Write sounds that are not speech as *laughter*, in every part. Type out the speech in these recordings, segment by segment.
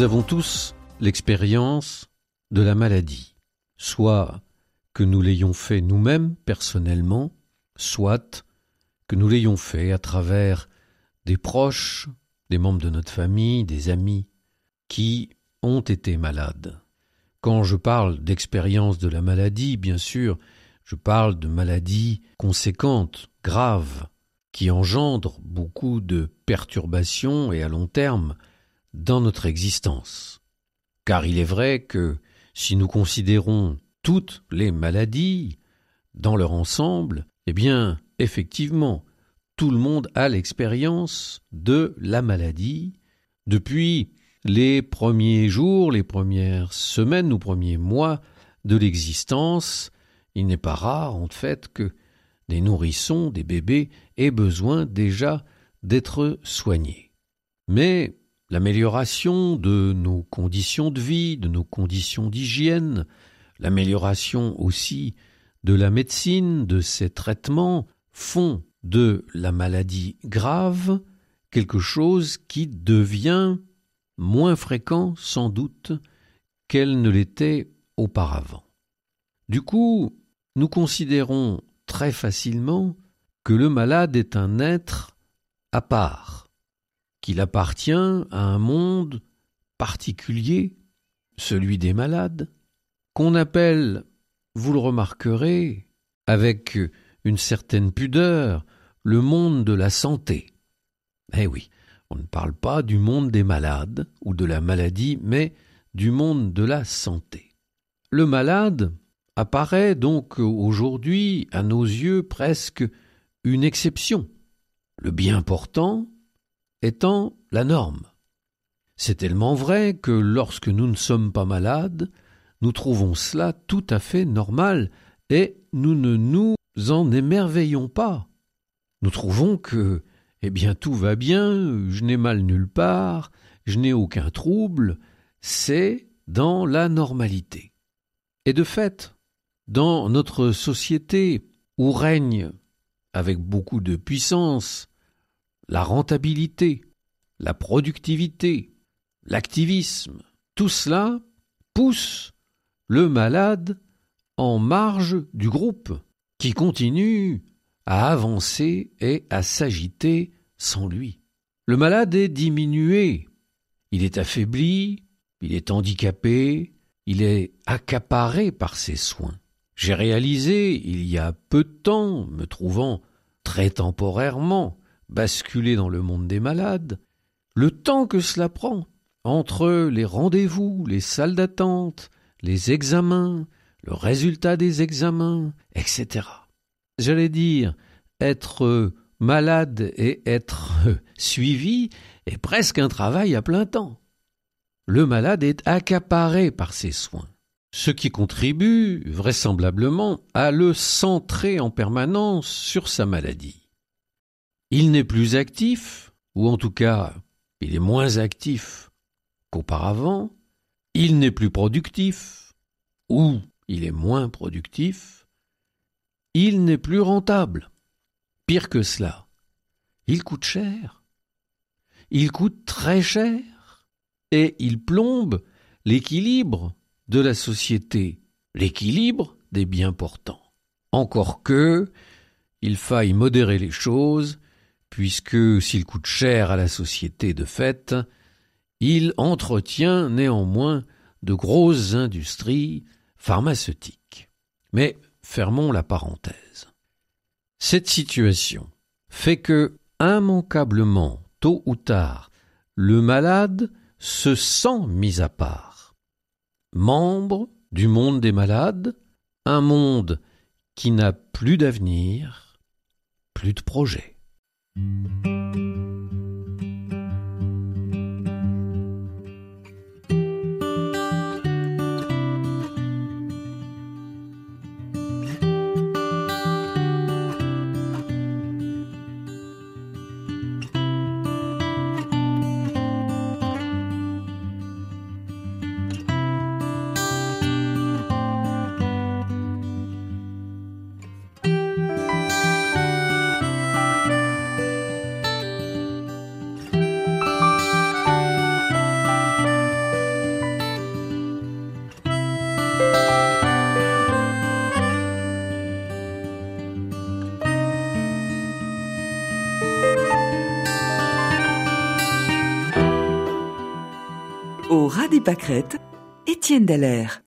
Nous avons tous l'expérience de la maladie, soit que nous l'ayons fait nous-mêmes personnellement, soit que nous l'ayons fait à travers des proches, des membres de notre famille, des amis qui ont été malades. Quand je parle d'expérience de la maladie, bien sûr, je parle de maladies conséquentes, graves, qui engendrent beaucoup de perturbations et à long terme dans notre existence. Car il est vrai que si nous considérons toutes les maladies dans leur ensemble, eh bien, effectivement, tout le monde a l'expérience de la maladie depuis les premiers jours, les premières semaines ou premiers mois de l'existence. Il n'est pas rare, en fait, que des nourrissons, des bébés aient besoin déjà d'être soignés. Mais l'amélioration de nos conditions de vie, de nos conditions d'hygiène, l'amélioration aussi de la médecine, de ses traitements, font de la maladie grave quelque chose qui devient moins fréquent sans doute qu'elle ne l'était auparavant. Du coup, nous considérons très facilement que le malade est un être à part, qu'il appartient à un monde particulier, celui des malades, qu'on appelle, vous le remarquerez, avec une certaine pudeur, le monde de la santé. Eh oui, on ne parle pas du monde des malades ou de la maladie, mais du monde de la santé. Le malade apparaît donc aujourd'hui à nos yeux presque une exception, le bien portant étant la norme. C'est tellement vrai que lorsque nous ne sommes pas malades, nous trouvons cela tout à fait normal et nous ne nous en émerveillons pas. Nous trouvons que, eh bien, tout va bien, je n'ai mal nulle part, je n'ai aucun trouble, c'est dans la normalité. Et de fait, dans notre société où règne, avec beaucoup de puissance, la rentabilité, la productivité, l'activisme, tout cela pousse le malade en marge du groupe, qui continue à avancer et à s'agiter sans lui. Le malade est diminué, il est affaibli, il est handicapé, il est accaparé par ses soins. J'ai réalisé, il y a peu de temps, me trouvant très temporairement basculé dans le monde des malades, le temps que cela prend entre les rendez-vous, les salles d'attente, les examens, le résultat des examens, etc. J'allais dire, être malade et être *laughs* suivi est presque un travail à plein temps. Le malade est accaparé par ses soins, ce qui contribue vraisemblablement à le centrer en permanence sur sa maladie. Il n'est plus actif, ou en tout cas il est moins actif qu'auparavant, il n'est plus productif, ou il est moins productif, il n'est plus rentable. Pire que cela, il coûte cher. Il coûte très cher. Et il plombe l'équilibre de la société, l'équilibre des biens portants. Encore que, il faille modérer les choses, puisque s'il coûte cher à la société de fait, il entretient néanmoins de grosses industries pharmaceutiques. Mais fermons la parenthèse. Cette situation fait que, immanquablement, tôt ou tard, le malade se sent mis à part. Membre du monde des malades, un monde qui n'a plus d'avenir, plus de projet. Thank you. Des pâquerettes, Étienne Dallaire.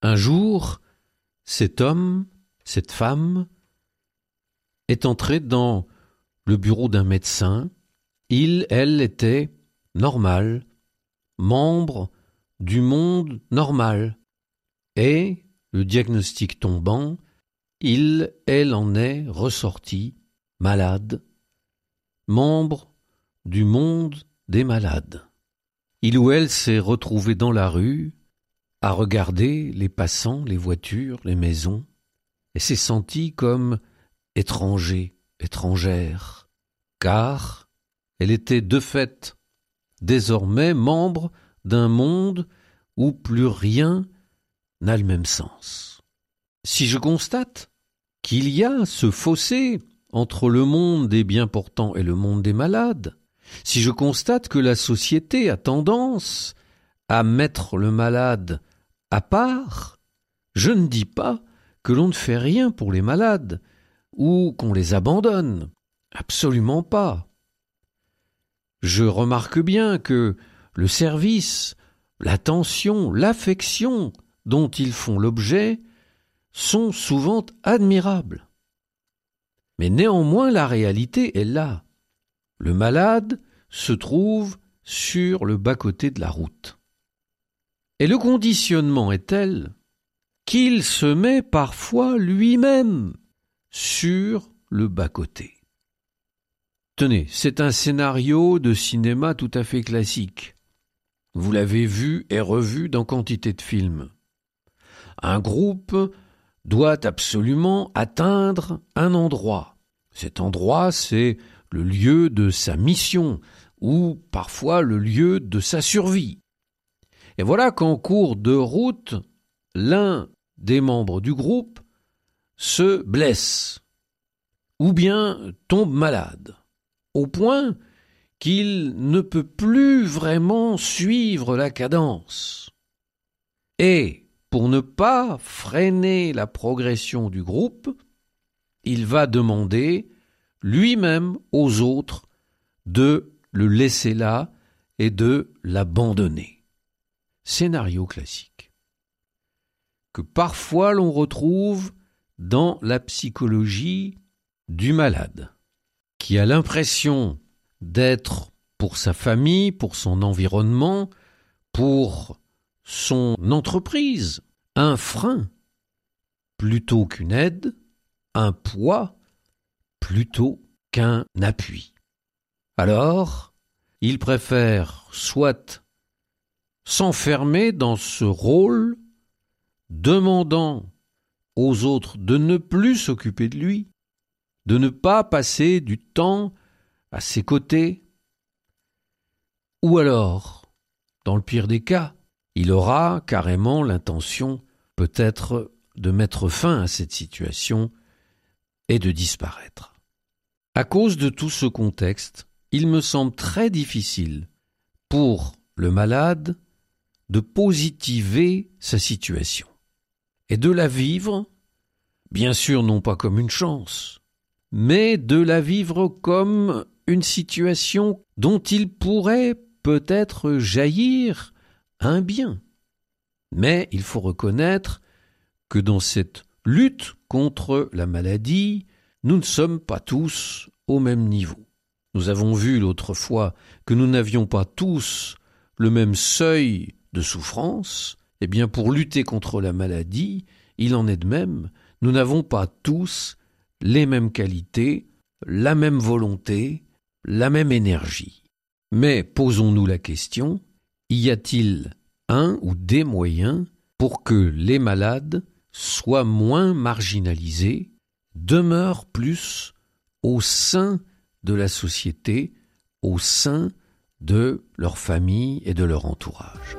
Un jour, cet homme, cette femme, est entré dans le bureau d'un médecin. Il, elle, était normal, membre du monde normal. Et, le diagnostic tombant, il, elle en est ressorti malade, membre du monde des malades. Il ou elle s'est retrouvé dans la rue, à regarder les passants, les voitures, les maisons, et s'est senti comme étranger, étrangère, car elle était de fait désormais membre d'un monde où plus rien n'a le même sens. Si je constate qu'il y a ce fossé entre le monde des bien portants et le monde des malades, si je constate que la société a tendance à mettre le malade à part, je ne dis pas que l'on ne fait rien pour les malades ou qu'on les abandonne. Absolument pas. Je remarque bien que le service, l'attention, l'affection dont ils font l'objet sont souvent admirables. Mais néanmoins la réalité est là. Le malade se trouve sur le bas-côté de la route. Et le conditionnement est tel qu'il se met parfois lui-même sur le bas-côté. Tenez, c'est un scénario de cinéma tout à fait classique. Vous l'avez vu et revu dans quantité de films. Un groupe doit absolument atteindre un endroit. Cet endroit, c'est le lieu de sa mission, ou parfois le lieu de sa survie. Et voilà qu'en cours de route, l'un des membres du groupe se blesse, ou bien tombe malade, au point qu'il ne peut plus vraiment suivre la cadence. Et, pour ne pas freiner la progression du groupe, il va demander lui-même aux autres de le laisser là et de l'abandonner. Scénario classique que parfois l'on retrouve dans la psychologie du malade, qui a l'impression d'être pour sa famille, pour son environnement, pour son entreprise, un frein, plutôt qu'une aide, un poids, plutôt qu'un appui. Alors, il préfère soit s'enfermer dans ce rôle, demandant aux autres de ne plus s'occuper de lui, de ne pas passer du temps à ses côtés, ou alors, dans le pire des cas, il aura carrément l'intention peut-être de mettre fin à cette situation et de disparaître. À cause de tout ce contexte, il me semble très difficile pour le malade de positiver sa situation et de la vivre, bien sûr non pas comme une chance, mais de la vivre comme une situation dont il pourrait peut-être jaillir un bien. Mais il faut reconnaître que dans cette lutte contre la maladie, nous ne sommes pas tous au même niveau. Nous avons vu l'autre fois que nous n'avions pas tous le même seuil de souffrance. Eh bien, pour lutter contre la maladie, il en est de même. Nous n'avons pas tous les mêmes qualités, la même volonté, la même énergie. Mais posons-nous la question, y a-t-il un ou des moyens pour que les malades soient moins marginalisés demeurent plus au sein de la société, au sein de leur famille et de leur entourage.